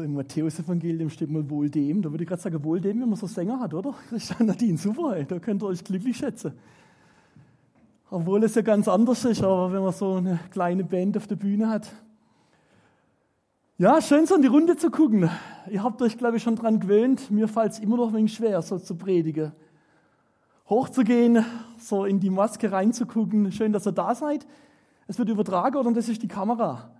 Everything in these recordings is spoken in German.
So im Matthäus-Evangelium steht mal wohl dem. Da würde ich gerade sagen, wohl dem, wenn man so Sänger hat, oder? Christian Nadine, super, ey. da könnt ihr euch glücklich schätzen. Obwohl es ja ganz anders ist, aber wenn man so eine kleine Band auf der Bühne hat. Ja, schön so in die Runde zu gucken. Ihr habt euch, glaube ich, schon dran gewöhnt. Mir fällt es immer noch ein wenig schwer, so zu predigen. Hochzugehen, so in die Maske reinzugucken. Schön, dass ihr da seid. Es wird übertragen? Und das ist die Kamera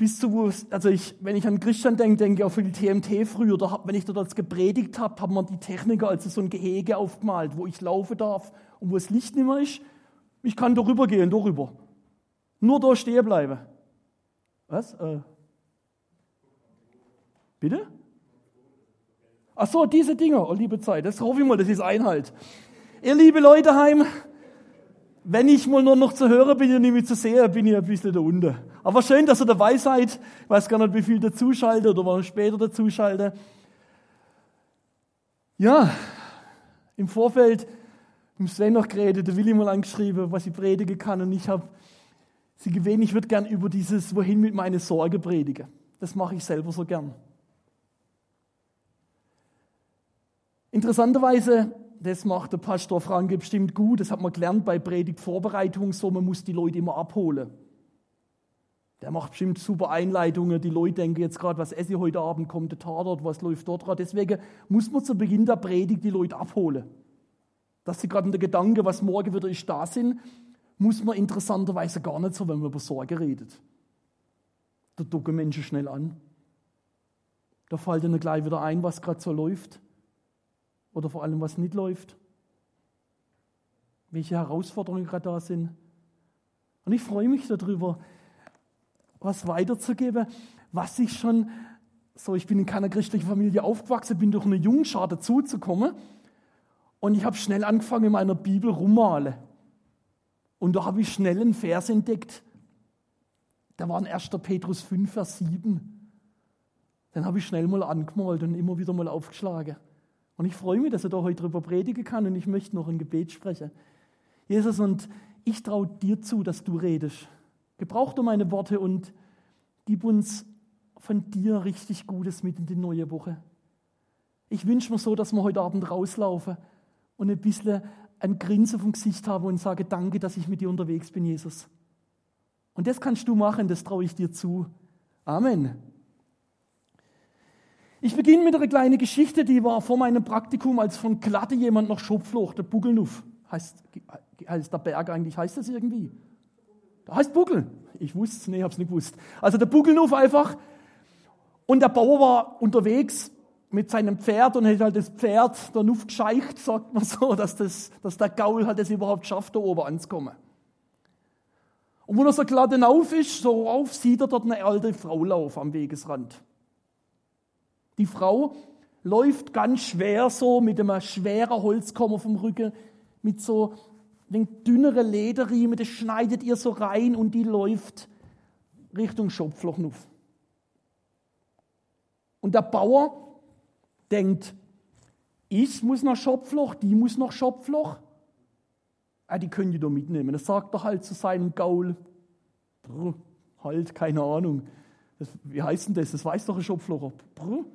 bis zu, also ich, wenn ich an Christian denke, denke ich auch für die TMT früher, da, wenn ich dort gepredigt habe, haben wir die Techniker also so ein Gehege aufgemalt, wo ich laufen darf und wo das Licht nicht mehr ist. Ich kann darüber gehen, darüber. Nur da stehen bleiben. Was? Äh. Bitte? Ach so, diese Dinger, oh liebe Zeit, das hoffe ich mal, das ist Einhalt. Ihr liebe Leute heim, wenn ich mal nur noch zu hören bin und nicht mehr zu sehen, bin ich ein bisschen da unten. Aber schön, dass ihr dabei seid. Ich weiß gar nicht, wie viel dazuschaltet oder was später dazuschaltet. Ja, im Vorfeld im Sven noch geredet, der Willi mal angeschrieben, was ich predigen kann. Und ich habe sie gewählt, ich würde gern über dieses Wohin mit meiner Sorge predigen. Das mache ich selber so gern. Interessanterweise das macht der Pastor Franke bestimmt gut. Das hat man gelernt bei Predigtvorbereitung, so man muss die Leute immer abholen. Der macht bestimmt super Einleitungen. Die Leute denken jetzt gerade, was esse ich heute Abend, kommt der Tatort, was läuft dort gerade. Deswegen muss man zu Beginn der Predigt die Leute abholen. Dass sie gerade in der Gedanke, was morgen wieder ist, da sind, muss man interessanterweise gar nicht so, wenn man über Sorge redet. Da ducken Menschen schnell an. Da fällt ihnen gleich wieder ein, was gerade so läuft oder vor allem, was nicht läuft, welche Herausforderungen gerade da sind. Und ich freue mich darüber, was weiterzugeben, was ich schon, so ich bin in keiner christlichen Familie aufgewachsen, bin durch eine Jungschar dazuzukommen und ich habe schnell angefangen, in meiner Bibel rummalen. Und da habe ich schnell einen Vers entdeckt. Da war in 1. Petrus 5, Vers 7. Den habe ich schnell mal angemalt und immer wieder mal aufgeschlagen. Und ich freue mich, dass ich da heute darüber predigen kann und ich möchte noch ein Gebet sprechen. Jesus, und ich traue dir zu, dass du redest. Gebrauch du meine Worte und gib uns von dir richtig Gutes mit in die neue Woche. Ich wünsche mir so, dass wir heute Abend rauslaufen und ein bisschen ein Grinsen vom Gesicht haben und sage, danke, dass ich mit dir unterwegs bin, Jesus. Und das kannst du machen, das traue ich dir zu. Amen. Ich beginne mit einer kleinen Geschichte, die war vor meinem Praktikum, als von Glatte jemand noch Schopfloch, der Bugelnuff. Heißt, heißt der Berg eigentlich, heißt das irgendwie? Heißt Buckel. Ich wusste es, nee, hab's nicht gewusst. Also der Bugelnuff einfach. Und der Bauer war unterwegs mit seinem Pferd und hat halt das Pferd der Nuff gescheicht, sagt man so, dass, das, dass der Gaul halt das überhaupt schafft, da oben anzukommen. Und wo er so glatt auf ist, so auf, sieht er dort eine alte Frau laufen am Wegesrand. Die Frau läuft ganz schwer so mit einem schweren Holzkommer vom Rücken, mit so den dünneren Lederriemen, das schneidet ihr so rein und die läuft Richtung Schopfloch auf. Und der Bauer denkt, ich muss nach Schopfloch, die muss nach Schopfloch. Ah, die können die doch mitnehmen. Das sagt er halt zu seinem Gaul. Brr, halt, keine Ahnung. Das, wie heißt denn das? Das weiß doch ein Schopflocher. Brr.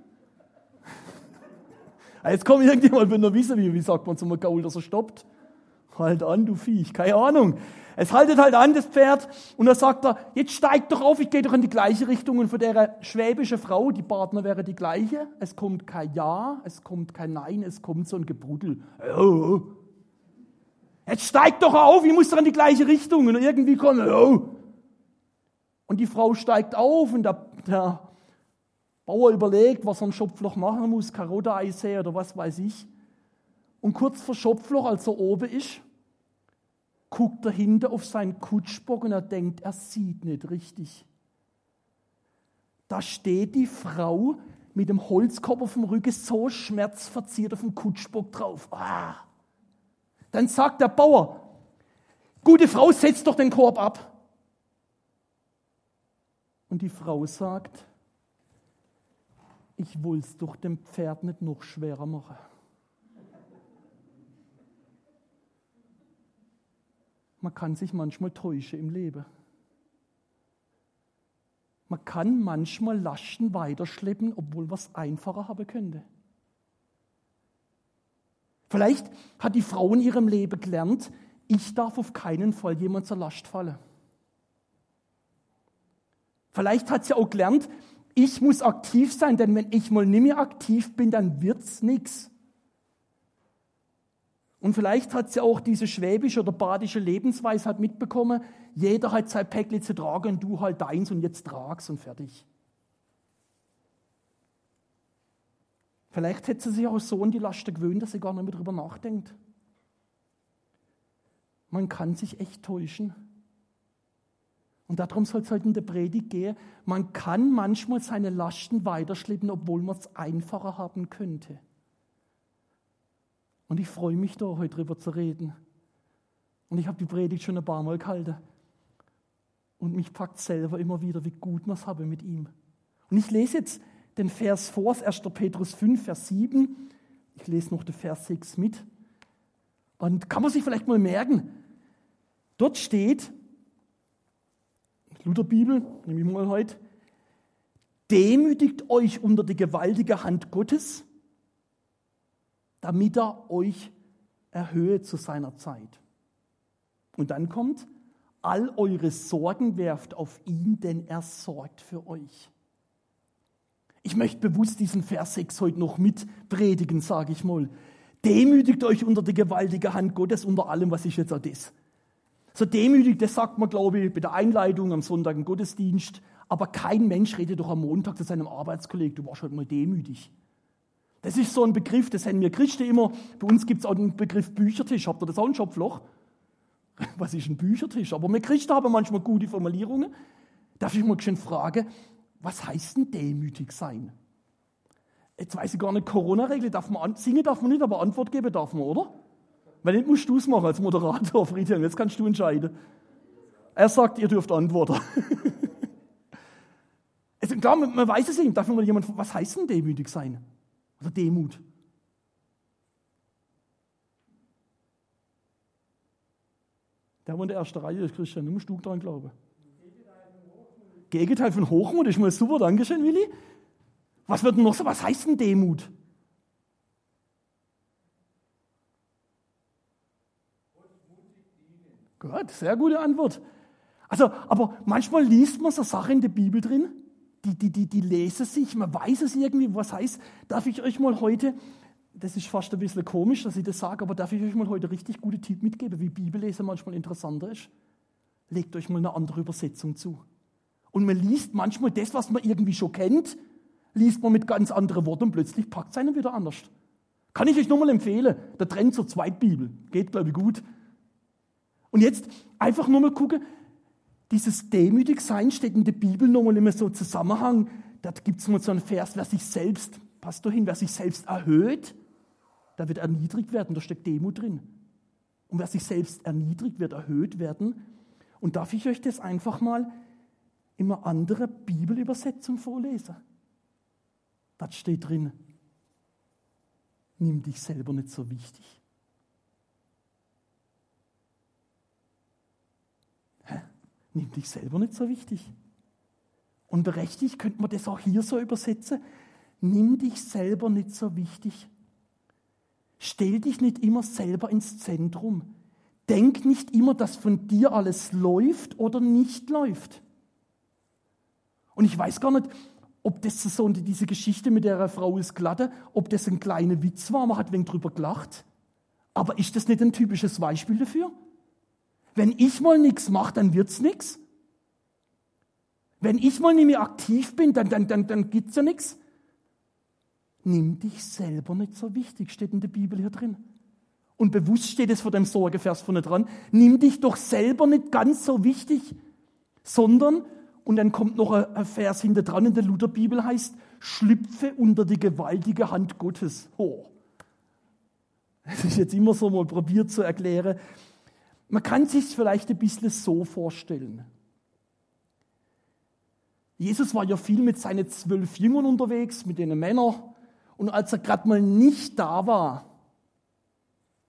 Ah, jetzt kommt irgendjemand mit einer Wiese, wie, wie sagt man zum Gaul, dass er stoppt? Halt an, du Viech, keine Ahnung. Es haltet halt an, das Pferd, und dann sagt er, jetzt steigt doch auf, ich gehe doch in die gleiche Richtung. Und für der schwäbische Frau, die Partner wäre die gleiche. Es kommt kein Ja, es kommt kein Nein, es kommt so ein Gebrudel. Oh. Jetzt steigt doch auf, ich muss doch in die gleiche Richtung. Und irgendwie kommt, oh. Und die Frau steigt auf und der, der Bauer überlegt, was er ein Schopfloch machen muss, Karotte-Eis oder was weiß ich. Und kurz vor Schopfloch, als er oben ist, guckt er hinter auf seinen Kutschbock und er denkt, er sieht nicht richtig. Da steht die Frau mit dem Holzkopf auf dem Rücken so schmerzverziert auf dem Kutschbock drauf. Ah. Dann sagt der Bauer, gute Frau, setz doch den Korb ab. Und die Frau sagt, ich will es doch dem Pferd nicht noch schwerer machen. Man kann sich manchmal täuschen im Leben. man kann manchmal Lasten weiterschleppen, obwohl es einfacher haben könnte. Vielleicht hat die Frau in ihrem Leben gelernt, ich darf auf keinen Fall jemand zur Last fallen. Vielleicht hat sie auch gelernt, ich muss aktiv sein, denn wenn ich mal nicht mehr aktiv bin, dann wird's nichts. Und vielleicht hat sie auch diese schwäbische oder badische Lebensweisheit mitbekommen. Jeder hat sein Päckchen zu tragen und du halt deins und jetzt trag's und fertig. Vielleicht hätte sie sich auch so an die Last gewöhnt, dass sie gar nicht mehr darüber nachdenkt. Man kann sich echt täuschen. Und darum soll es heute in der Predigt gehen. Man kann manchmal seine Lasten weiterschleppen, obwohl man es einfacher haben könnte. Und ich freue mich da, heute drüber zu reden. Und ich habe die Predigt schon ein paar Mal gehalten. Und mich packt selber immer wieder, wie gut wir es haben mit ihm. Und ich lese jetzt den Vers vor, 1. Petrus 5, Vers 7. Ich lese noch den Vers 6 mit. Und kann man sich vielleicht mal merken, dort steht, Lutherbibel, nehme ich mal heute, demütigt euch unter die gewaltige Hand Gottes, damit er euch erhöhe zu seiner Zeit. Und dann kommt, all eure Sorgen werft auf ihn, denn er sorgt für euch. Ich möchte bewusst diesen Vers 6 heute noch mit predigen, sage ich mal. Demütigt euch unter die gewaltige Hand Gottes, unter allem, was ich jetzt auch das. So demütig, das sagt man, glaube ich, bei der Einleitung am Sonntag im Gottesdienst. Aber kein Mensch redet doch am Montag zu seinem Arbeitskollegen, du warst heute mal demütig. Das ist so ein Begriff, das haben wir Christen immer. Bei uns gibt es auch den Begriff Büchertisch. Habt ihr das auch ein Schopfloch? Was ist ein Büchertisch? Aber wir Christen haben manchmal gute Formulierungen. Darf ich mal schön fragen, was heißt denn demütig sein? Jetzt weiß ich gar nicht, Corona-Regel, darf man singen darf man nicht, aber Antwort geben darf man, oder? Weil nicht musst du es machen als Moderator, Friedhelm, jetzt kannst du entscheiden. Er sagt, ihr dürft antworten. also klar, man, man weiß es nicht, darf mal jemand, was heißt denn demütig sein? Oder Demut? Der, der in der ersten Reihe ist, Christian, du musst du dran glauben. Gegenteil von Hochmut ist mal super, Dankeschön, Willi. Was wird denn noch so, was heißt denn Demut? Gott, sehr gute Antwort. Also, aber manchmal liest man so Sachen in der Bibel drin, die, die, die, die lesen sich, man weiß es irgendwie, was heißt. Darf ich euch mal heute, das ist fast ein bisschen komisch, dass ich das sage, aber darf ich euch mal heute richtig gute Tipp mitgeben, wie Bibellesen manchmal interessanter ist? Legt euch mal eine andere Übersetzung zu. Und man liest manchmal das, was man irgendwie schon kennt, liest man mit ganz anderen Worten und plötzlich packt es einen wieder anders. Kann ich euch nur mal empfehlen. Der Trend zur Zweitbibel. Geht, glaube ich, gut. Und jetzt einfach nur mal gucken, dieses Demütigsein steht in der Bibel nochmal immer so im Zusammenhang. Da gibt es mal so einen Vers, wer sich selbst, passt doch hin, wer sich selbst erhöht, da wird erniedrigt werden, da steckt Demut drin. Und wer sich selbst erniedrigt, wird erhöht werden. Und darf ich euch das einfach mal immer andere Bibelübersetzung vorlesen. Das steht drin. Nimm dich selber nicht so wichtig. Nimm dich selber nicht so wichtig. Und berechtigt könnte man das auch hier so übersetzen. Nimm dich selber nicht so wichtig. Stell dich nicht immer selber ins Zentrum. Denk nicht immer, dass von dir alles läuft oder nicht läuft. Und ich weiß gar nicht, ob das so diese Geschichte mit der Frau ist glatte, ob das ein kleiner Witz war, man hat wenig drüber gelacht. Aber ist das nicht ein typisches Beispiel dafür? Wenn ich mal nichts mache, dann wird's nichts. Wenn ich mal nicht mehr aktiv bin, dann, dann, dann, dann gibt's ja nichts. Nimm dich selber nicht so wichtig, steht in der Bibel hier drin. Und bewusst steht es vor dem Sorgevers vorne dran. Nimm dich doch selber nicht ganz so wichtig, sondern und dann kommt noch ein Vers hinter dran in der Lutherbibel heißt, schlüpfe unter die gewaltige Hand Gottes. Oh. Das ist jetzt immer so mal probiert zu erklären. Man kann sich vielleicht ein bisschen so vorstellen. Jesus war ja viel mit seinen zwölf Jüngern unterwegs, mit den Männern. Und als er gerade mal nicht da war,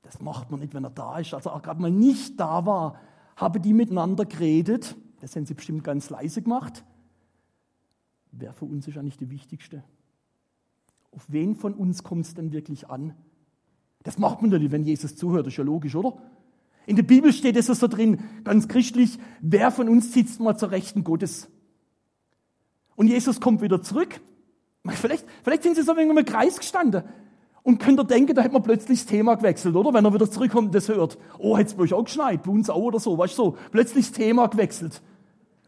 das macht man nicht, wenn er da ist, als er gerade mal nicht da war, haben die miteinander geredet das haben sie bestimmt ganz leise gemacht. wer für uns ist eigentlich die wichtigste? Auf wen von uns kommt es denn wirklich an? Das macht man nicht, wenn Jesus zuhört, das ist ja logisch, oder? In der Bibel steht es so drin, ganz christlich, wer von uns sitzt mal zur Rechten Gottes? Und Jesus kommt wieder zurück. Vielleicht, vielleicht sind sie so wegen einem Kreis gestanden. Und könnt ihr denken, da hätte man plötzlich das Thema gewechselt, oder? Wenn er wieder zurückkommt und das hört. Oh, es bei euch auch geschneit, bei uns auch oder so, weißt du so. Plötzlich das Thema gewechselt.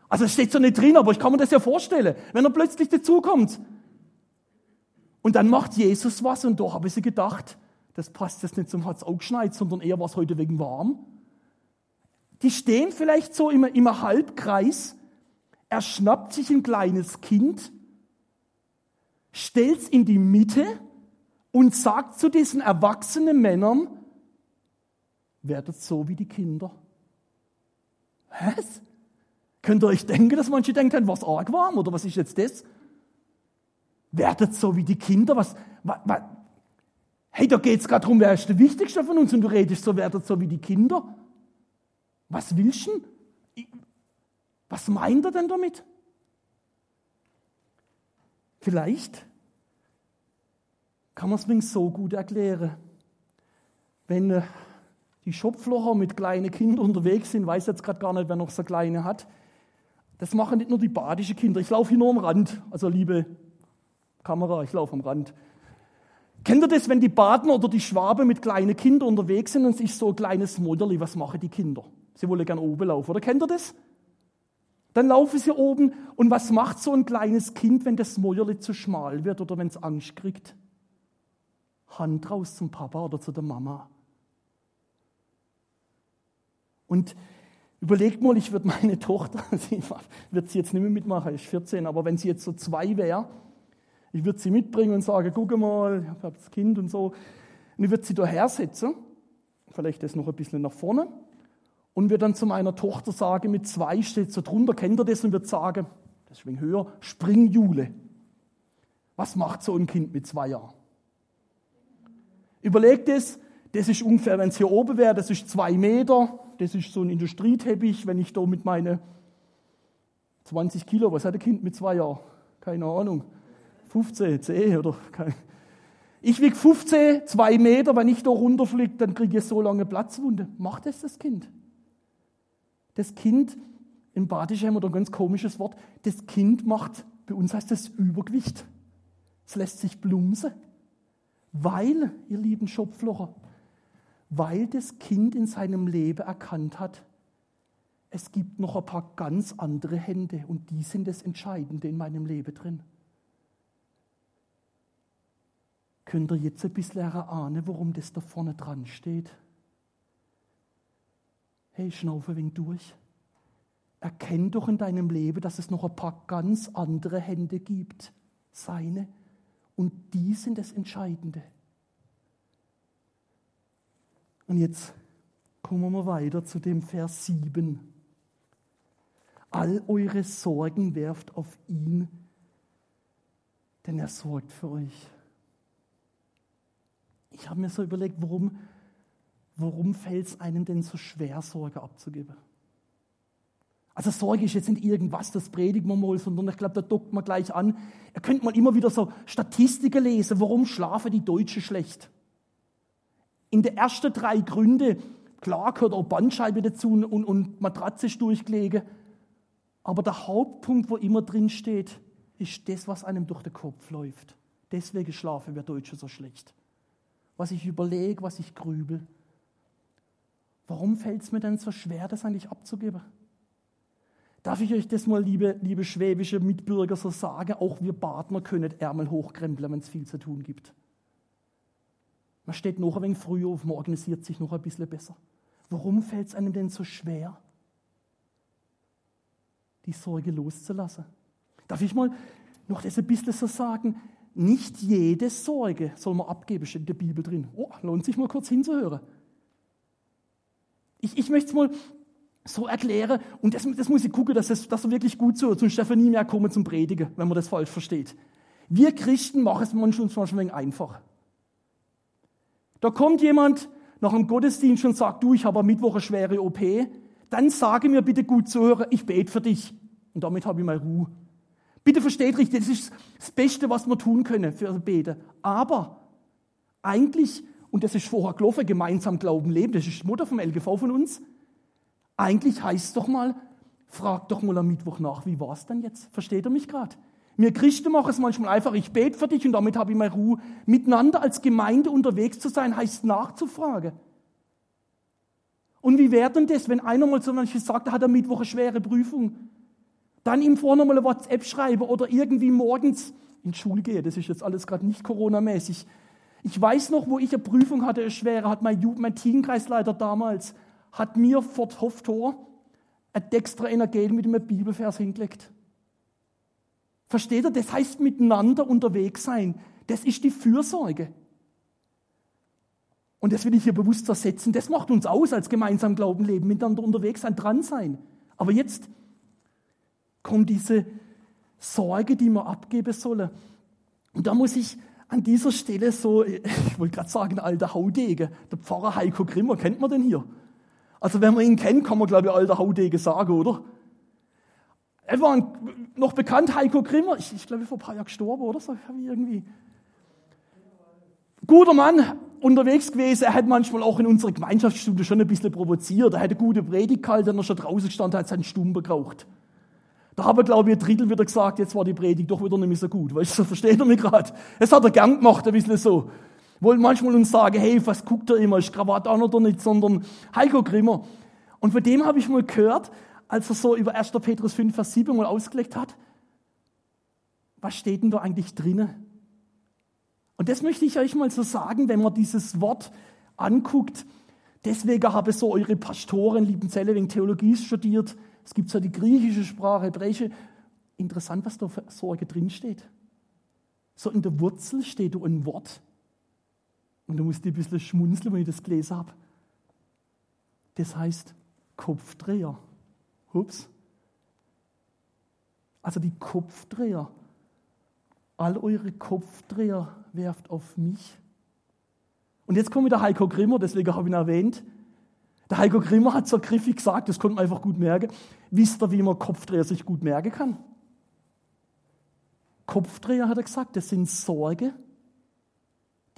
Also es steht so nicht drin, aber ich kann mir das ja vorstellen, wenn er plötzlich dazukommt. Und dann macht Jesus was und da habe ich sie gedacht, das passt jetzt nicht zum hat's auch geschneit, sondern eher war es heute wegen warm. Die stehen vielleicht so im, im Halbkreis. Er schnappt sich ein kleines Kind, stellt es in die Mitte und sagt zu diesen erwachsenen Männern, werdet so wie die Kinder. Was? Könnt ihr euch denken, dass manche denken, was arg warm oder was ist jetzt das? Werdet so wie die Kinder. Was, was, Hey, da geht es gerade darum, wer ist der Wichtigste von uns und du redest so, werdet so wie die Kinder. Was willst du denn? Was meint er denn damit? Vielleicht kann man es so gut erklären. Wenn äh, die Schopflocher mit kleinen Kindern unterwegs sind, weiß jetzt gerade gar nicht, wer noch so kleine hat. Das machen nicht nur die badischen Kinder. Ich laufe hier nur am Rand. Also liebe Kamera, ich laufe am Rand. Kennt ihr das, wenn die Baden oder die Schwaben mit kleinen Kindern unterwegs sind und sich so ein kleines Modderli, was machen die Kinder? Sie wollen gern oben laufen, oder kennt ihr das? Dann laufen sie oben und was macht so ein kleines Kind, wenn das Mäuerli zu schmal wird oder wenn es Angst kriegt? Hand raus zum Papa oder zu der Mama. Und überlegt mal, ich würde meine Tochter, sie wird sie jetzt nicht mehr mitmachen, ist 14, aber wenn sie jetzt so zwei wäre, ich würde sie mitbringen und sagen, guck mal, ich habe das Kind und so. Und ich würde sie daher setzen, vielleicht das noch ein bisschen nach vorne, und würde dann zu meiner Tochter sagen, mit zwei steht so drunter, kennt ihr das? Und würde sagen, das ist ein höher, Springjule. Was macht so ein Kind mit zwei Jahren? Überlegt es, das ist ungefähr, wenn es hier oben wäre, das ist zwei Meter, das ist so ein Industrieteppich, wenn ich da mit meine 20 Kilo, was hat ein Kind mit zwei Jahren? Keine Ahnung. 15, 10 oder kein. Ich wiege 15, zwei Meter, wenn ich da runterfliege, dann kriege ich so lange Platzwunde. Macht das das Kind? Das Kind, im Badisch haben wir da ein ganz komisches Wort, das Kind macht, bei uns heißt das Übergewicht. Es lässt sich blumsen. Weil, ihr lieben Schopflocher, weil das Kind in seinem Leben erkannt hat, es gibt noch ein paar ganz andere Hände und die sind das Entscheidende in meinem Leben drin. Könnt ihr jetzt ein bisschen erahnen, warum das da vorne dran steht? Hey, schnaufe wegen durch. Erkenn doch in deinem Leben, dass es noch ein paar ganz andere Hände gibt. Seine. Und die sind das Entscheidende. Und jetzt kommen wir weiter zu dem Vers 7. All eure Sorgen werft auf ihn, denn er sorgt für euch ich habe mir so überlegt, warum, warum fällt es einem denn so schwer, Sorge abzugeben? Also Sorge ist jetzt nicht irgendwas, das predigen wir mal, sondern ich glaube, da dockt man gleich an. Ihr könnt mal immer wieder so Statistiken lesen, warum schlafen die Deutschen schlecht. In den ersten drei Gründe, klar gehört auch Bandscheibe dazu und, und Matratze ist durchgelegen, aber der Hauptpunkt, wo immer drin steht, ist das, was einem durch den Kopf läuft. Deswegen schlafen wir Deutsche so schlecht was ich überlege, was ich grübel. Warum fällt es mir denn so schwer, das eigentlich abzugeben? Darf ich euch das mal, liebe, liebe schwäbische Mitbürger, so sagen? Auch wir Partner können Ärmel hochkrempeln, wenn es viel zu tun gibt. Man steht noch ein wenig früher auf, man organisiert sich noch ein bisschen besser. Warum fällt es einem denn so schwer, die Sorge loszulassen? Darf ich mal noch das ein bisschen so sagen? Nicht jede Sorge soll man abgeben, steht in der Bibel drin. Oh, lohnt sich mal kurz hinzuhören. Ich, ich möchte es mal so erklären, und das, das muss ich gucken, dass das, dass er wirklich gut zuhört, sonst darf er nie mehr kommen zum Predigen, wenn man das falsch versteht. Wir Christen machen es manchmal schon ein wenig einfach. Da kommt jemand nach einem Gottesdienst und sagt, du, ich habe am Mittwoch eine schwere OP, dann sage mir bitte gut zuhören, ich bete für dich. Und damit habe ich mal Ruhe. Bitte versteht richtig, das ist das Beste, was wir tun können für Beten. Aber eigentlich, und das ist vorher gelaufen, gemeinsam Glauben leben, das ist die Mutter vom LGV von uns, eigentlich heißt es doch mal, frag doch mal am Mittwoch nach, wie war es denn jetzt? Versteht ihr mich gerade? Wir Christen machen es manchmal einfach, ich bete für dich und damit habe ich meine Ruhe. Miteinander als Gemeinde unterwegs zu sein, heißt nachzufragen. Und wie wäre denn das, wenn einer mal so manches sagt, er hat am Mittwoch eine schwere Prüfung? Dann ihm vorne mal eine WhatsApp schreiben oder irgendwie morgens in die Schule gehen. Das ist jetzt alles gerade nicht Corona-mäßig. Ich weiß noch, wo ich eine Prüfung hatte, eine schwere, hat mein, mein Teamkreisleiter damals, hat mir vor Hoftor ein extra Energie mit einem Bibelvers hingelegt. Versteht ihr? Das heißt miteinander unterwegs sein. Das ist die Fürsorge. Und das will ich hier bewusst ersetzen. Das macht uns aus als gemeinsam Glauben leben, miteinander unterwegs sein, dran sein. Aber jetzt kommt diese Sorge, die wir abgeben sollen. Und da muss ich an dieser Stelle so, ich wollte gerade sagen, alter Haudege, der Pfarrer Heiko Grimmer, kennt man den hier? Also wenn man ihn kennt, kann man glaube ich alter Haudege sagen, oder? Er war noch bekannt, Heiko Grimmer, ich, ich glaube vor ein paar Jahren gestorben, oder so, irgendwie. Guter Mann, unterwegs gewesen. Er hat manchmal auch in unserer Gemeinschaftsstunde schon ein bisschen provoziert. Er hat eine gute Predigt gehalten, ist er draußen gestanden, hat seinen Stumm gebraucht. Da habe ich, glaube ich, ein Drittel wieder gesagt, jetzt war die Predigt doch wieder nicht mehr so gut. Weißt du, versteht er mich gerade? Das hat er gern gemacht, ein bisschen so. Wollen manchmal uns sagen, hey, was guckt er immer, ist Krawatte an oder nicht, sondern Heiko Grimmer. Und von dem habe ich mal gehört, als er so über 1. Petrus 5, Vers 7 mal ausgelegt hat, was steht denn da eigentlich drinnen? Und das möchte ich euch mal so sagen, wenn man dieses Wort anguckt. Deswegen habe ich so eure Pastoren, lieben Zelle, wegen Theologie studiert. Es gibt so die griechische Sprache, hebräische. Interessant, was da für Sorge drinsteht. So in der Wurzel steht da ein Wort. Und du musst ein bisschen schmunzeln, wenn ich das gelesen habe. Das heißt Kopfdreher. Ups. Also die Kopfdreher. All eure Kopfdreher werft auf mich. Und jetzt kommt der Heiko Grimmer, deswegen habe ich ihn erwähnt. Der Heiko Grimmer hat so griffig gesagt, das konnte man einfach gut merken. Wisst ihr, wie man Kopfdreher sich gut merken kann? Kopfdreher, hat er gesagt, das sind Sorge,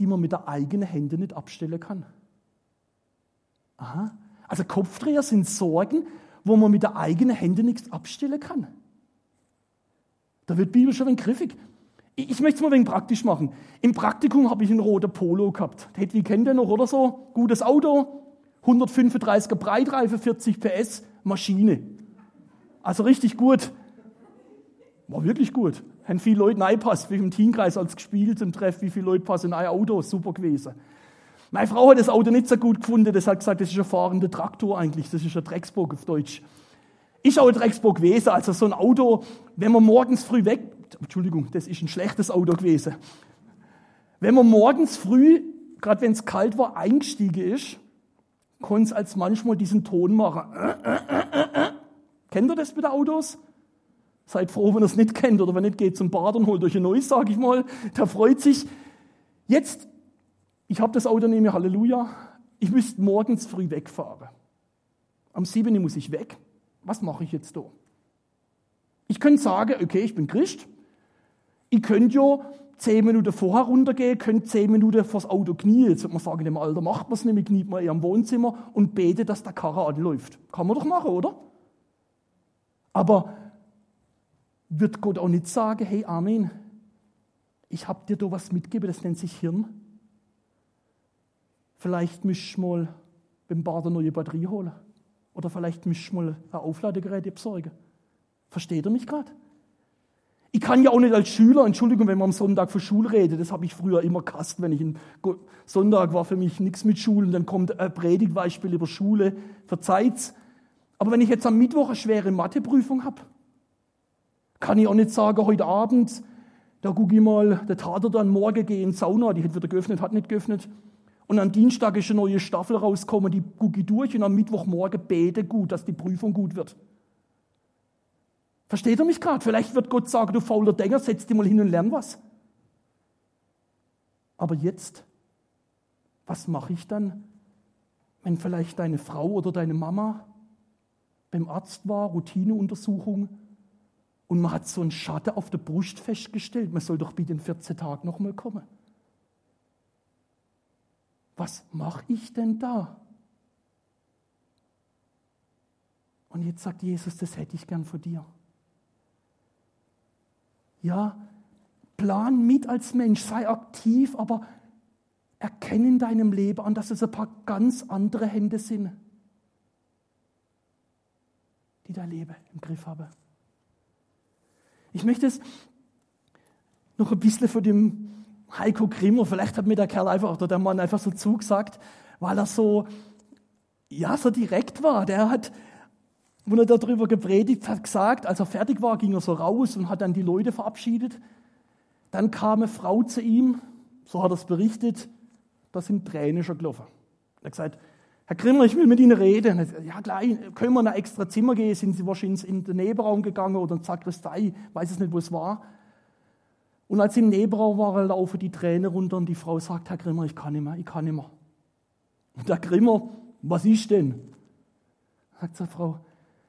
die man mit der eigenen Hände nicht abstellen kann. Aha. Also Kopfdreher sind Sorgen, wo man mit der eigenen Hände nichts abstellen kann. Da wird Bibel schon ein griffig. Ich möchte es mal wenig praktisch machen. Im Praktikum habe ich einen roten Polo gehabt. Hedwig kennt ihr noch, oder so? Gutes Auto, 135er Breitreife, 40 PS, Maschine. Also richtig gut. War wirklich gut. Haben viele Leute reingepasst, wie im Teamkreis als gespielt im Treff, wie viele Leute passen in ein Auto, super gewesen. Meine Frau hat das Auto nicht so gut gefunden, das hat gesagt, das ist ein fahrender Traktor eigentlich, das ist ein Drecksburg auf Deutsch. Ich auch ein Drecksburg gewesen, also so ein Auto, wenn man morgens früh weg, Entschuldigung, das ist ein schlechtes Auto gewesen. Wenn man morgens früh, gerade wenn es kalt war, eingestiegen ist, es als manchmal diesen Ton machen. Kennt ihr das mit den Autos? Seid froh, wenn ihr es nicht kennt oder wenn nicht, geht zum Bad und holt euch ein neues, sage ich mal. Der freut sich. Jetzt, ich habe das Auto nehme, Halleluja. Ich müsste morgens früh wegfahren. Am 7. muss ich weg. Was mache ich jetzt da? Ich könnte sagen, okay, ich bin Christ, ich könnte ja zehn Minuten vorher runtergehen, könnte zehn Minuten vors Auto knien. Jetzt würde man sagen, im Alter macht man es nicht, kniet man eher im Wohnzimmer und betet, dass der Karre anläuft. Kann man doch machen, oder? Aber wird Gott auch nicht sagen, hey Armin, ich habe dir da was mitgegeben, das nennt sich Hirn. Vielleicht müsst du mal beim Bad eine neue Batterie holen. Oder vielleicht müsst du mal ein Aufladegerät besorgen. Versteht ihr mich gerade? Ich kann ja auch nicht als Schüler, Entschuldigung, wenn man am Sonntag für Schule redet, das habe ich früher immer gehasst, wenn ich in Sonntag war für mich nichts mit Schulen, dann kommt ein Predigtbeispiel über Schule, verzeiht's. Aber wenn ich jetzt am Mittwoch eine schwere Matheprüfung habe, kann ich auch nicht sagen, heute Abend, da gucke ich mal, der Tater dann morgen gehe in Sauna, die hat wieder geöffnet, hat nicht geöffnet. Und am Dienstag ist eine neue Staffel rausgekommen, die gucke ich durch und am Mittwochmorgen bete gut, dass die Prüfung gut wird. Versteht ihr mich gerade? Vielleicht wird Gott sagen, du fauler Denker, setz dich mal hin und lern was. Aber jetzt, was mache ich dann, wenn vielleicht deine Frau oder deine Mama beim Arzt war, Routineuntersuchung, Und man hat so einen Schatten auf der Brust festgestellt, man soll doch bitte in 14 Tagen nochmal kommen. Was mache ich denn da? Und jetzt sagt Jesus, das hätte ich gern von dir. Ja, plan mit als Mensch, sei aktiv, aber erkenne in deinem Leben an, dass es ein paar ganz andere Hände sind, die dein Leben im Griff haben. Ich möchte es noch ein bisschen von dem Heiko Grimmer, vielleicht hat mir der Kerl einfach oder der Mann einfach so zugesagt, weil er so, ja, so direkt war. Der hat, wo er darüber gepredigt hat, gesagt, als er fertig war, ging er so raus und hat dann die Leute verabschiedet. Dann kam eine Frau zu ihm, so hat er es berichtet, da sind Tränen schon gelaufen. Er hat gesagt, Herr Grimmer, ich will mit Ihnen reden. Sagt, ja, klar, können wir in ein extra Zimmer gehen? Sind Sie wahrscheinlich in den Nebenraum gegangen oder in die Sakristei? Weiß es nicht, wo es war. Und als sie im Nebenraum waren, laufen die Tränen runter und die Frau sagt, Herr Grimmer, ich kann nicht mehr, ich kann nicht mehr. Und der Grimmer, was ist denn? Sagt die Frau,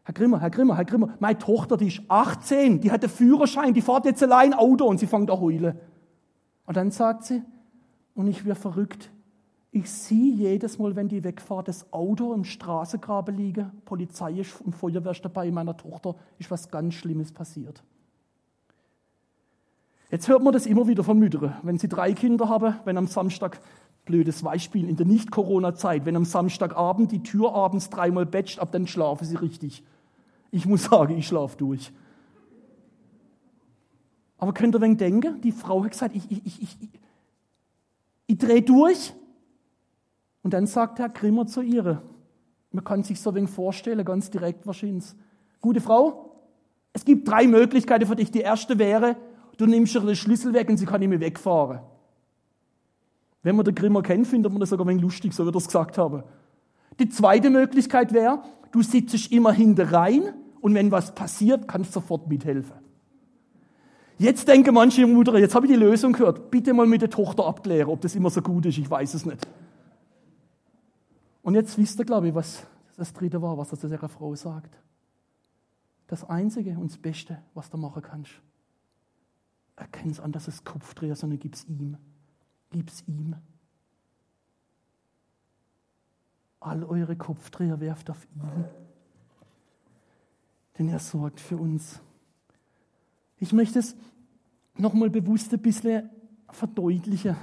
Herr Grimmer, Herr Grimmer, Herr Grimmer, meine Tochter, die ist 18, die hat einen Führerschein, die fährt jetzt allein Auto und sie fängt an heulen. Und dann sagt sie, und ich werde verrückt. Ich sehe jedes Mal, wenn die wegfahrt, das Auto im Straßengraben liegen, Polizei ist und Feuerwehr ist dabei, meiner Tochter ist was ganz Schlimmes passiert. Jetzt hört man das immer wieder von Müttern, wenn sie drei Kinder haben, wenn am Samstag, blödes Beispiel, in der Nicht-Corona-Zeit, wenn am Samstagabend die Tür abends dreimal betscht, ab dann schlafen sie richtig. Ich muss sagen, ich schlafe durch. Aber könnt ihr wenig denken, die Frau hat gesagt, ich, ich, ich, ich, ich drehe durch. Und dann sagt Herr Grimmer zu ihr, man kann sich so wenig vorstellen, ganz direkt wahrscheinlich, gute Frau, es gibt drei Möglichkeiten für dich. Die erste wäre, du nimmst ihr den Schlüssel weg und sie kann nicht mehr wegfahren. Wenn man den Grimmer kennt, findet man das sogar ein wenig lustig, so wie er es gesagt habe. Die zweite Möglichkeit wäre, du sitzt immer hinter rein und wenn was passiert, kannst du sofort mithelfen. Jetzt denken manche Mutter, jetzt habe ich die Lösung gehört, bitte mal mit der Tochter abklären, ob das immer so gut ist, ich weiß es nicht. Und jetzt wisst ihr, glaube ich, was das dritte war, was das ihrer Frau sagt. Das Einzige und das Beste, was du machen kannst, erkenn's an, dass es Kopfdreher, sondern gib's ihm. Gib's ihm. All eure Kopfdreher werft auf ihn. Denn er sorgt für uns. Ich möchte es nochmal bewusst ein bisschen verdeutlichen.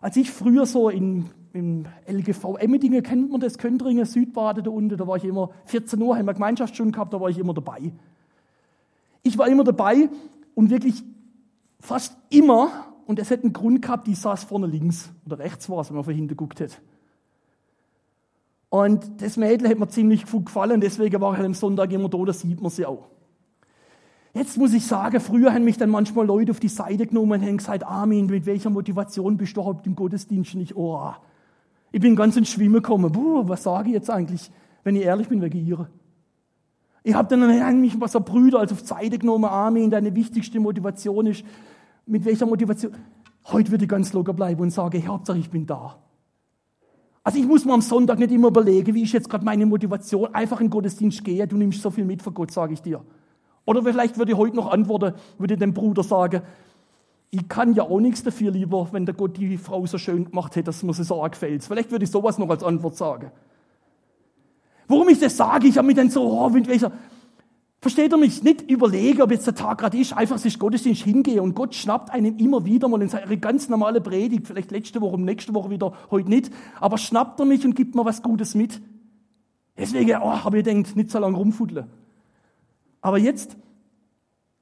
Als ich früher so in, im LGV Emmendingen, kennt man das, Köntringen, Südbade da unten, da war ich immer, 14 Uhr haben wir Gemeinschaftsstunde gehabt, da war ich immer dabei. Ich war immer dabei und wirklich fast immer, und es hätte einen Grund gehabt, die saß vorne links oder rechts war wenn man von hinten geguckt hat. Und das Mädel hat mir ziemlich gut gefallen, deswegen war ich halt am Sonntag immer da, da sieht man sie auch. Jetzt muss ich sagen, früher haben mich dann manchmal Leute auf die Seite genommen und haben gesagt, Armin, mit welcher Motivation bist du überhaupt im Gottesdienst? Und ich, oh, ich bin ganz ins Schwimmen gekommen. Puh, was sage ich jetzt eigentlich, wenn ich ehrlich bin, wegen ihr? Ich habe dann eigentlich was so Brüder als auf die Seite genommen, Armin, deine wichtigste Motivation ist, mit welcher Motivation? Heute würde ich ganz locker bleiben und sagen, hey, Hauptsache ich bin da. Also ich muss mir am Sonntag nicht immer überlegen, wie ist jetzt gerade meine Motivation, einfach in den Gottesdienst gehen, du nimmst so viel mit von Gott, sage ich dir. Oder vielleicht würde ich heute noch antworten, würde dem Bruder sagen, ich kann ja auch nichts dafür lieber, wenn der Gott die Frau so schön gemacht hätte, dass mir sie so arg gefällt. Vielleicht würde ich sowas noch als Antwort sagen. Warum ich das sage, ich habe mich dann so, oh, mit welcher, versteht ihr mich, nicht überlegen, ob jetzt der Tag gerade ist, einfach sich Gottesdienst hingehe und Gott schnappt einen immer wieder mal in seine ganz normale Predigt, vielleicht letzte Woche, nächste Woche wieder, heute nicht, aber schnappt er mich und gibt mir was Gutes mit. Deswegen, oh, habe ich gedacht, nicht so lange rumfuddeln. Aber jetzt,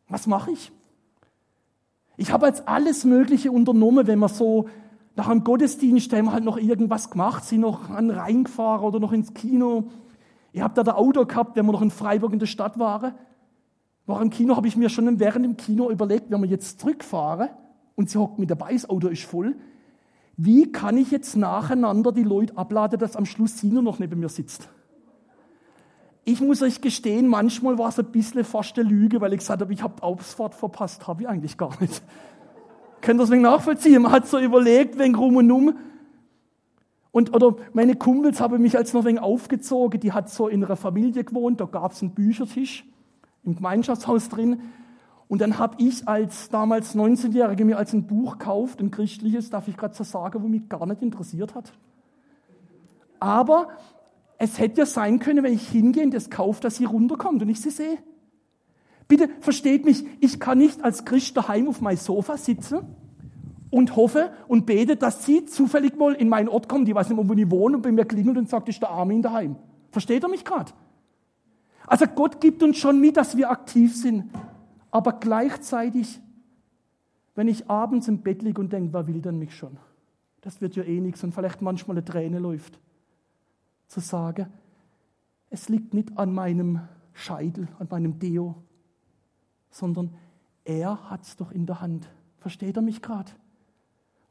was mache ich? Ich habe jetzt alles Mögliche unternommen, wenn man so nach einem Gottesdienst haben wir halt noch irgendwas gemacht, sie noch an den Rhein gefahren oder noch ins Kino. Ich habe da der Auto gehabt, wenn wir noch in Freiburg in der Stadt waren. War im Kino, habe ich mir schon während dem Kino überlegt, wenn wir jetzt zurückfahren und sie hockt mit dabei, das Auto ist voll, wie kann ich jetzt nacheinander die Leute abladen, dass am Schluss sie nur noch neben mir sitzt? ich muss euch gestehen, manchmal war es ein bisschen fast eine Lüge, weil ich gesagt habe, ich habe Ausfahrt verpasst. Habe ich eigentlich gar nicht. Könnt ihr das wegen nachvollziehen? Man hat so überlegt, wegen rum und um. Und, oder meine Kumpels haben mich als noch wegen aufgezogen. Die hat so in einer Familie gewohnt, da gab es einen Büchertisch. im Gemeinschaftshaus drin. Und dann habe ich als damals 19-Jährige mir als ein Buch gekauft, ein christliches, darf ich gerade so sagen, wo mich gar nicht interessiert hat. Aber es hätte ja sein können, wenn ich hingehe und das kaufe, dass sie runterkommt und ich sie sehe. Bitte versteht mich, ich kann nicht als Christ daheim auf mein Sofa sitzen und hoffe und bete, dass sie zufällig mal in meinen Ort kommt, die weiß nicht mehr, wo ich wohne und bei mir klingelt und sagt, ist der Armin daheim. Versteht er mich gerade? Also Gott gibt uns schon mit, dass wir aktiv sind. Aber gleichzeitig, wenn ich abends im Bett liege und denke, wer will denn mich schon? Das wird ja eh nichts und vielleicht manchmal eine Träne läuft. Zu sagen, es liegt nicht an meinem Scheitel, an meinem Deo, sondern er hat es doch in der Hand. Versteht er mich gerade?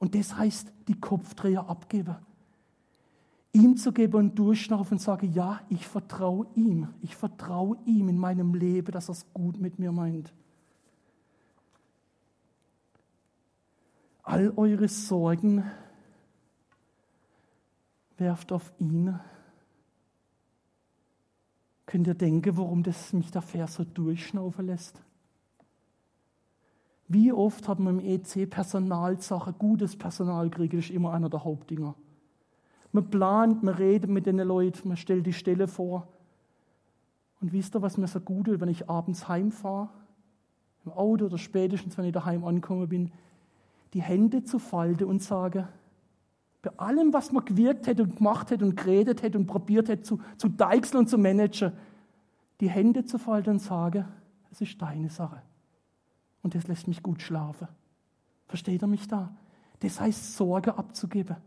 Und das heißt, die Kopfdreher abgeben. Ihm zu geben und durchschnaufen und sagen, ja, ich vertraue ihm. Ich vertraue ihm in meinem Leben, dass er es gut mit mir meint. All eure Sorgen werft auf ihn. Könnt ihr denken, warum das mich der Vers so durchschnaufen lässt? Wie oft hat man im EC Personalsache, gutes Personal kriegen, das ist immer einer der Hauptdinger. Man plant, man redet mit den Leuten, man stellt die Stelle vor. Und wisst ihr, was mir so gut ist, wenn ich abends heimfahre, im Auto oder spätestens, wenn ich daheim angekommen bin, die Hände zu falten und sage, bei allem, was man gewirkt hätte und gemacht hätte und geredet hätte und probiert hätte zu, zu deichseln und zu managen, die Hände zu falten und sage, es ist deine Sache und das lässt mich gut schlafen. Versteht er mich da? Das heißt, Sorge abzugeben.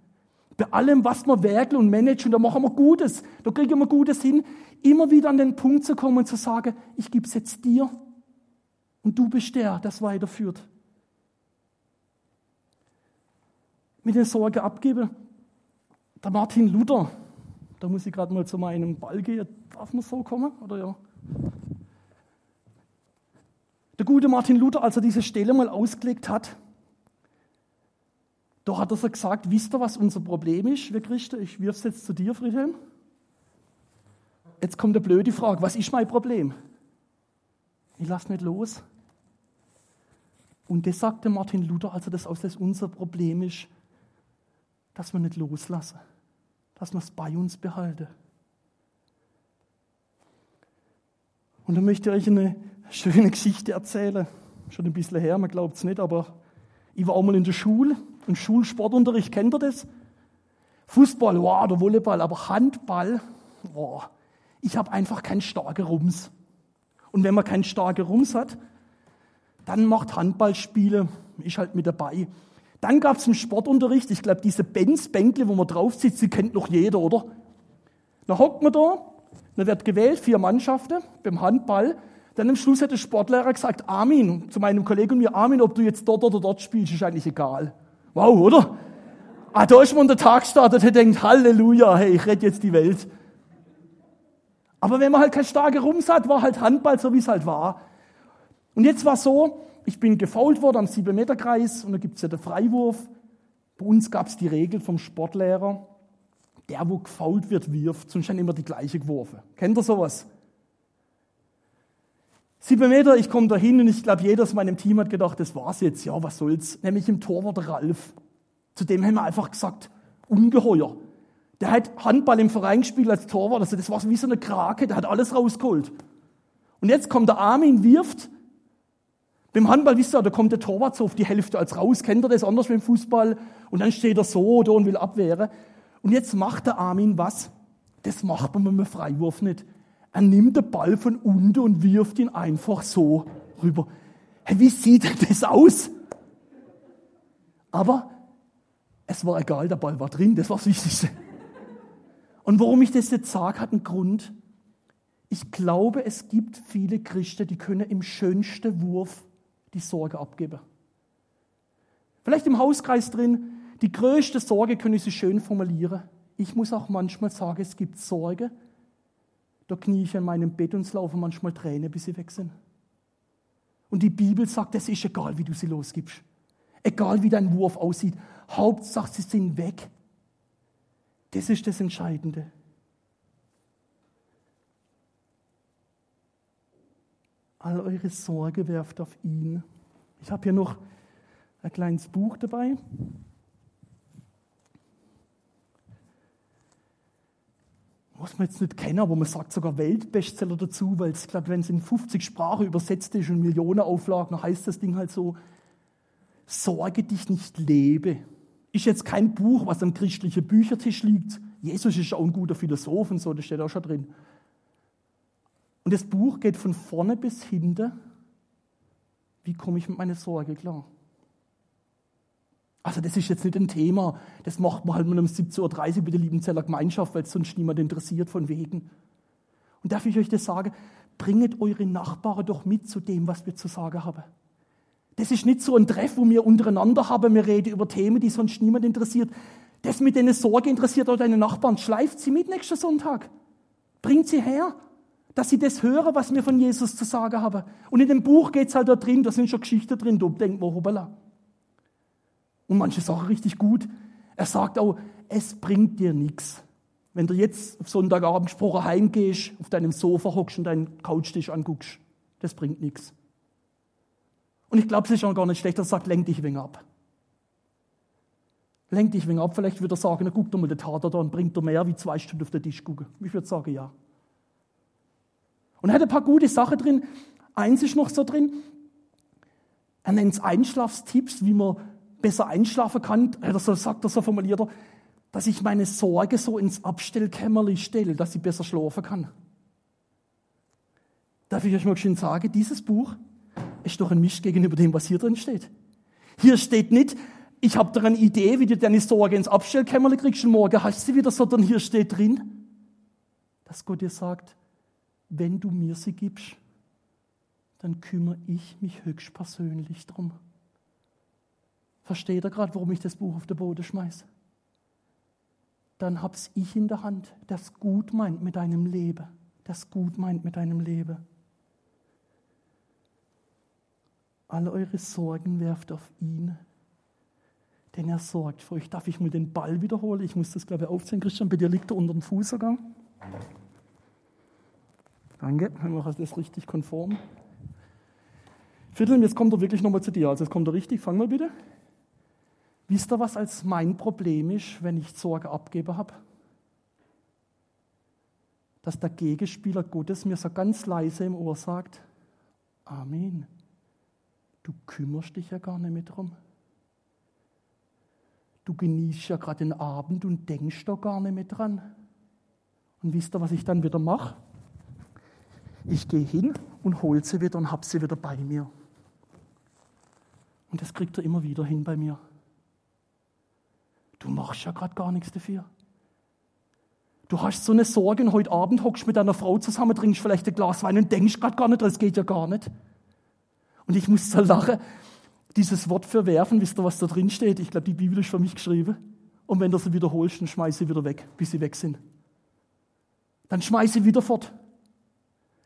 Bei allem, was wir werkeln und managen, da machen wir Gutes, da kriegen wir Gutes hin, immer wieder an den Punkt zu kommen und zu sagen, ich gebe es jetzt dir und du bist der, das weiterführt. Mit der Sorge abgeben. Der Martin Luther, da muss ich gerade mal zu meinem Ball gehen. Darf man so kommen? Oder ja? Der gute Martin Luther, als er diese Stelle mal ausgelegt hat, da hat er so gesagt, wisst ihr, was unser Problem ist, wir Christen? Ich wirf es jetzt zu dir, Friedhelm. Jetzt kommt eine blöde Frage, was ist mein Problem? Ich lasse nicht los. Und das sagte Martin Luther, also das aus, das unser Problem ist, dass wir nicht loslassen, dass wir es bei uns behalten. Und dann möchte ich euch eine schöne Geschichte erzählen. Schon ein bisschen her, man glaubt es nicht, aber ich war auch mal in der Schule, und Schulsportunterricht, kennt ihr das? Fußball, wow, der Volleyball, aber Handball, wow, ich habe einfach keinen starken Rums. Und wenn man keinen starken Rums hat, dann macht Handballspiele, ich halt mit dabei. Dann gab es einen Sportunterricht, ich glaube, diese Benz-Bänkle, wo man drauf sitzt, die kennt noch jeder, oder? Dann hockt man da, dann wird gewählt, vier Mannschaften beim Handball. Dann am Schluss hat der Sportlehrer gesagt, Armin, zu meinem Kollegen und mir, Armin, ob du jetzt dort oder dort spielst, ist eigentlich egal. Wow, oder? Ah, da ist man der Tag startet, der denkt, Halleluja, hey, ich rette jetzt die Welt. Aber wenn man halt kein starker Rums hat, war halt Handball so, wie es halt war. Und jetzt war so, ich bin gefault worden am 7-Meter-Kreis und da gibt's ja den Freiwurf. Bei uns gab's die Regel vom Sportlehrer, der, wo gefault wird, wirft, sonst haben immer die gleiche geworfen. Kennt ihr sowas? Sieben Meter, ich komme da hin und ich glaube, jeder aus meinem Team hat gedacht, das war's jetzt, ja, was soll's. Nämlich im Tor war der Ralf. Zu dem haben wir einfach gesagt, ungeheuer. Der hat Handball im Verein gespielt als Torwart, also das war wie so eine Krake, der hat alles rausgeholt. Und jetzt kommt der Armin, wirft. Beim Handball, wisst ihr, da kommt der Torwart so auf die Hälfte als raus, kennt ihr das anders beim Fußball? Und dann steht er so da und will abwehren. Und jetzt macht der Armin was? Das macht man mit einem Freiwurf nicht. Er nimmt den Ball von unten und wirft ihn einfach so rüber. Hey, wie sieht das aus? Aber es war egal, der Ball war drin, das war das Wichtigste. Und warum ich das jetzt sage, hat einen Grund. Ich glaube, es gibt viele Christen, die können im schönsten Wurf die Sorge abgeben. Vielleicht im Hauskreis drin, die größte Sorge können sie schön formulieren. Ich muss auch manchmal sagen, es gibt Sorge, da knie ich an meinem Bett und es laufen manchmal Tränen, bis sie weg sind. Und die Bibel sagt, es ist egal, wie du sie losgibst. Egal, wie dein Wurf aussieht. Hauptsache, sie sind weg. Das ist das Entscheidende. All eure Sorge werft auf ihn. Ich habe hier noch ein kleines Buch dabei. Muss man jetzt nicht kennen, aber man sagt sogar Weltbestseller dazu, weil es, glaube wenn es in 50 Sprachen übersetzt ist und Millionen Auflagen, heißt das Ding halt so, Sorge dich nicht lebe. Ist jetzt kein Buch, was am christlichen Büchertisch liegt. Jesus ist auch ein guter Philosoph und so, das steht auch schon drin. Und das Buch geht von vorne bis hinten. Wie komme ich mit meiner Sorge klar? Also das ist jetzt nicht ein Thema, das macht man halt mal um 17.30 Uhr bei der Liebenzeller Gemeinschaft, weil es sonst niemand interessiert von wegen. Und darf ich euch das sagen? Bringet eure Nachbarn doch mit zu dem, was wir zu sagen haben. Das ist nicht so ein Treff, wo wir untereinander haben, wir reden über Themen, die sonst niemand interessiert. Das mit deiner Sorge interessiert auch deine Nachbarn. Schleift sie mit nächsten Sonntag. Bringt sie her, dass sie das hören, was wir von Jesus zu sagen haben. Und in dem Buch geht es halt da drin, da sind schon Geschichten drin, da denkt man, hoppala. Und manche Sachen richtig gut. Er sagt auch, es bringt dir nichts. Wenn du jetzt auf Sonntagabend gesprochen heimgehst, auf deinem Sofa hockst und deinen Couchtisch anguckst, das bringt nichts. Und ich glaube, es ist auch gar nicht schlecht, er sagt, lenk dich wegen ab. Lenk dich wegen ab. Vielleicht würde er sagen, na, guck doch mal den Tater da und bringt dir mehr wie zwei Stunden auf den Tisch gucken. Ich würde sagen, ja. Und er hat ein paar gute Sachen drin. Eins ist noch so drin. Er nennt es Einschlafstipps, wie man besser einschlafen kann, oder so sagt er so formuliert er, dass ich meine Sorge so ins Abstellkämmerli stelle, dass ich besser schlafen kann. Darf ich euch mal schön sagen, dieses Buch ist doch ein Misch gegenüber dem, was hier drin steht. Hier steht nicht, ich habe da eine Idee, wie du deine Sorge ins Abstellkämmerli kriegst und morgen hast du sie wieder, sondern hier steht drin, dass Gott dir sagt, wenn du mir sie gibst, dann kümmere ich mich höchstpersönlich drum. Versteht ihr gerade, warum ich das Buch auf den Boden schmeiße? Dann hab's ich in der Hand, das gut meint mit deinem Leben. Das gut meint mit deinem Leben. Alle eure Sorgen werft auf ihn, denn er sorgt für euch. Darf ich mal den Ball wiederholen? Ich muss das, glaube ich, aufziehen. Christian, bei dir liegt er unter dem Fuß sogar. Danke, wir machen das richtig konform. Viertel, jetzt kommt er wirklich nochmal zu dir. Also jetzt kommt er richtig. Fang mal bitte. Wisst ihr, was als mein Problem ist, wenn ich Sorge abgebe habe? Dass der Gegenspieler Gottes mir so ganz leise im Ohr sagt, Amen, du kümmerst dich ja gar nicht mehr drum. Du genießt ja gerade den Abend und denkst doch gar nicht mehr dran. Und wisst ihr, was ich dann wieder mache? Ich gehe hin und hole sie wieder und habe sie wieder bei mir. Und das kriegt er immer wieder hin bei mir. Du machst ja gerade gar nichts dafür. Du hast so eine Sorge und heute Abend hockst mit deiner Frau zusammen, trinkst vielleicht ein Glas Wein und denkst gerade gar nicht, das geht ja gar nicht. Und ich muss so lachen, dieses Wort verwerfen, wisst ihr, was da drin steht? Ich glaube, die Bibel ist für mich geschrieben. Und wenn du sie wiederholst, dann schmeiß sie wieder weg, bis sie weg sind. Dann schmeiß sie wieder fort.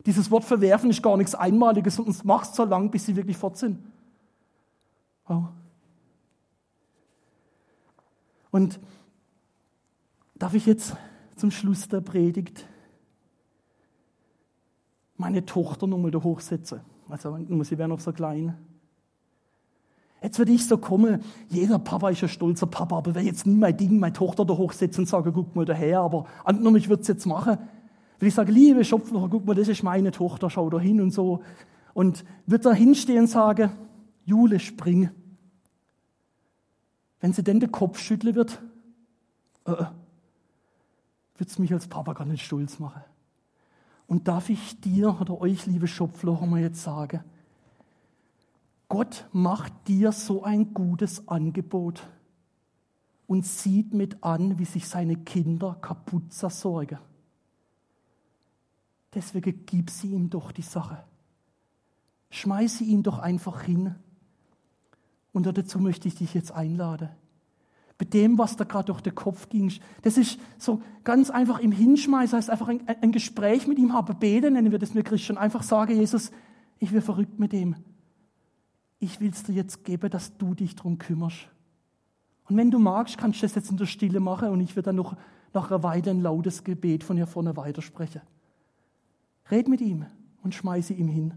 Dieses Wort verwerfen ist gar nichts Einmaliges, sondern es machst so lang, bis sie wirklich fort sind. Oh. Und darf ich jetzt zum Schluss der Predigt meine Tochter nochmal da hochsetzen? Also, sie wäre noch so klein. Jetzt würde ich so kommen, jeder Papa ist ein stolzer Papa, aber wäre jetzt nie mein Ding, meine Tochter da hochsetzen und sagen, guck mal daher, aber angenommen, ich würde es jetzt machen. Will ich sagen, liebe Schopflocher, guck mal, das ist meine Tochter, schau da hin und so. Und würde da hinstehen und sagen, Jule, spring. Wenn sie denn den Kopf schütteln wird, äh, äh wird es mich als Papa gar nicht stolz machen. Und darf ich dir oder euch, liebe Schopflocher, mal jetzt sagen, Gott macht dir so ein gutes Angebot und sieht mit an, wie sich seine Kinder kaputt zersorgen. Deswegen gib sie ihm doch die Sache. Schmeiße ihn doch einfach hin und dazu möchte ich dich jetzt einladen. Bei dem, was da gerade durch den Kopf ging, das ist so ganz einfach im Hinschmeißen, heißt einfach ein, ein Gespräch mit ihm haben, beten nennen wir das mit Christen. Einfach sagen, Jesus, ich will verrückt mit dem. Ich will es dir jetzt geben, dass du dich darum kümmerst. Und wenn du magst, kannst du das jetzt in der Stille machen und ich werde dann noch nach einer Weile ein lautes Gebet von hier vorne weitersprechen. Red mit ihm und schmeiße ihm hin.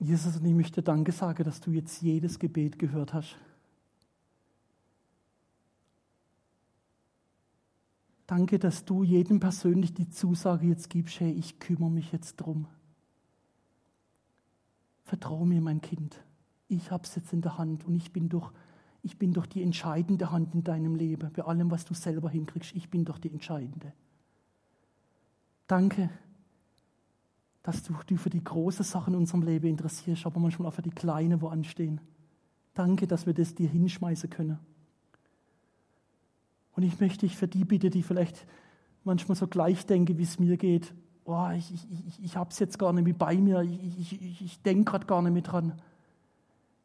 Jesus, und ich möchte Danke sagen, dass du jetzt jedes Gebet gehört hast. Danke, dass du jedem persönlich die Zusage jetzt gibst, hey, ich kümmere mich jetzt drum. Vertraue mir, mein Kind. Ich habe es jetzt in der Hand und ich bin doch, ich bin doch die entscheidende Hand in deinem Leben. Bei allem, was du selber hinkriegst, ich bin doch die entscheidende. Danke, dass du dich für die großen Sachen in unserem Leben interessierst, aber manchmal auch für die kleinen, wo anstehen. Danke, dass wir das dir hinschmeißen können. Und ich möchte dich für die bitten, die vielleicht manchmal so gleich denken, wie es mir geht. Oh, ich ich, ich, ich habe es jetzt gar nicht mehr bei mir, ich, ich, ich, denke gerade gar nicht mehr dran.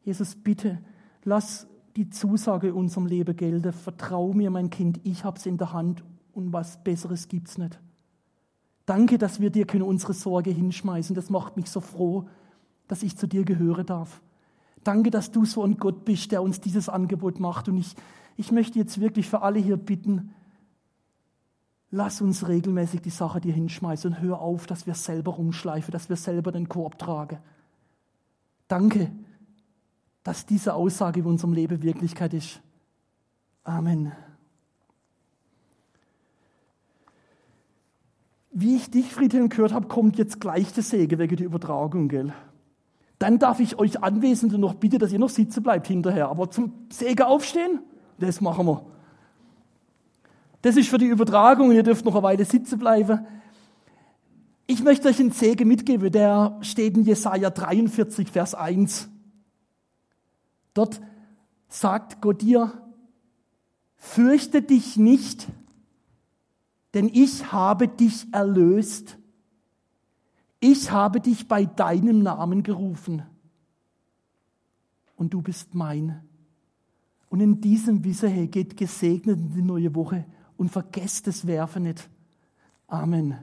Jesus, bitte, lass die Zusage in unserem Leben gelten. Vertrau mir, mein Kind, ich habe es in der Hand und was Besseres gibt es nicht. Danke, dass wir dir können unsere Sorge hinschmeißen. Das macht mich so froh, dass ich zu dir gehören darf. Danke, dass du so ein Gott bist, der uns dieses Angebot macht. Und ich, ich möchte jetzt wirklich für alle hier bitten, lass uns regelmäßig die Sache dir hinschmeißen und hör auf, dass wir selber rumschleifen, dass wir selber den Korb tragen. Danke, dass diese Aussage in unserem Leben Wirklichkeit ist. Amen. Wie ich dich, Friedhelm, gehört habe, kommt jetzt gleich der Segen wegen der Übertragung, gell? Dann darf ich euch Anwesenden noch bitten, dass ihr noch sitzen bleibt hinterher. Aber zum Segen aufstehen, das machen wir. Das ist für die Übertragung, ihr dürft noch eine Weile sitzen bleiben. Ich möchte euch einen Segen mitgeben, der steht in Jesaja 43, Vers 1. Dort sagt Gott dir, fürchte dich nicht, denn ich habe dich erlöst. Ich habe dich bei deinem Namen gerufen. Und du bist mein. Und in diesem Wissen, hey, geht gesegnet in die neue Woche und vergesst das Werfen nicht. Amen.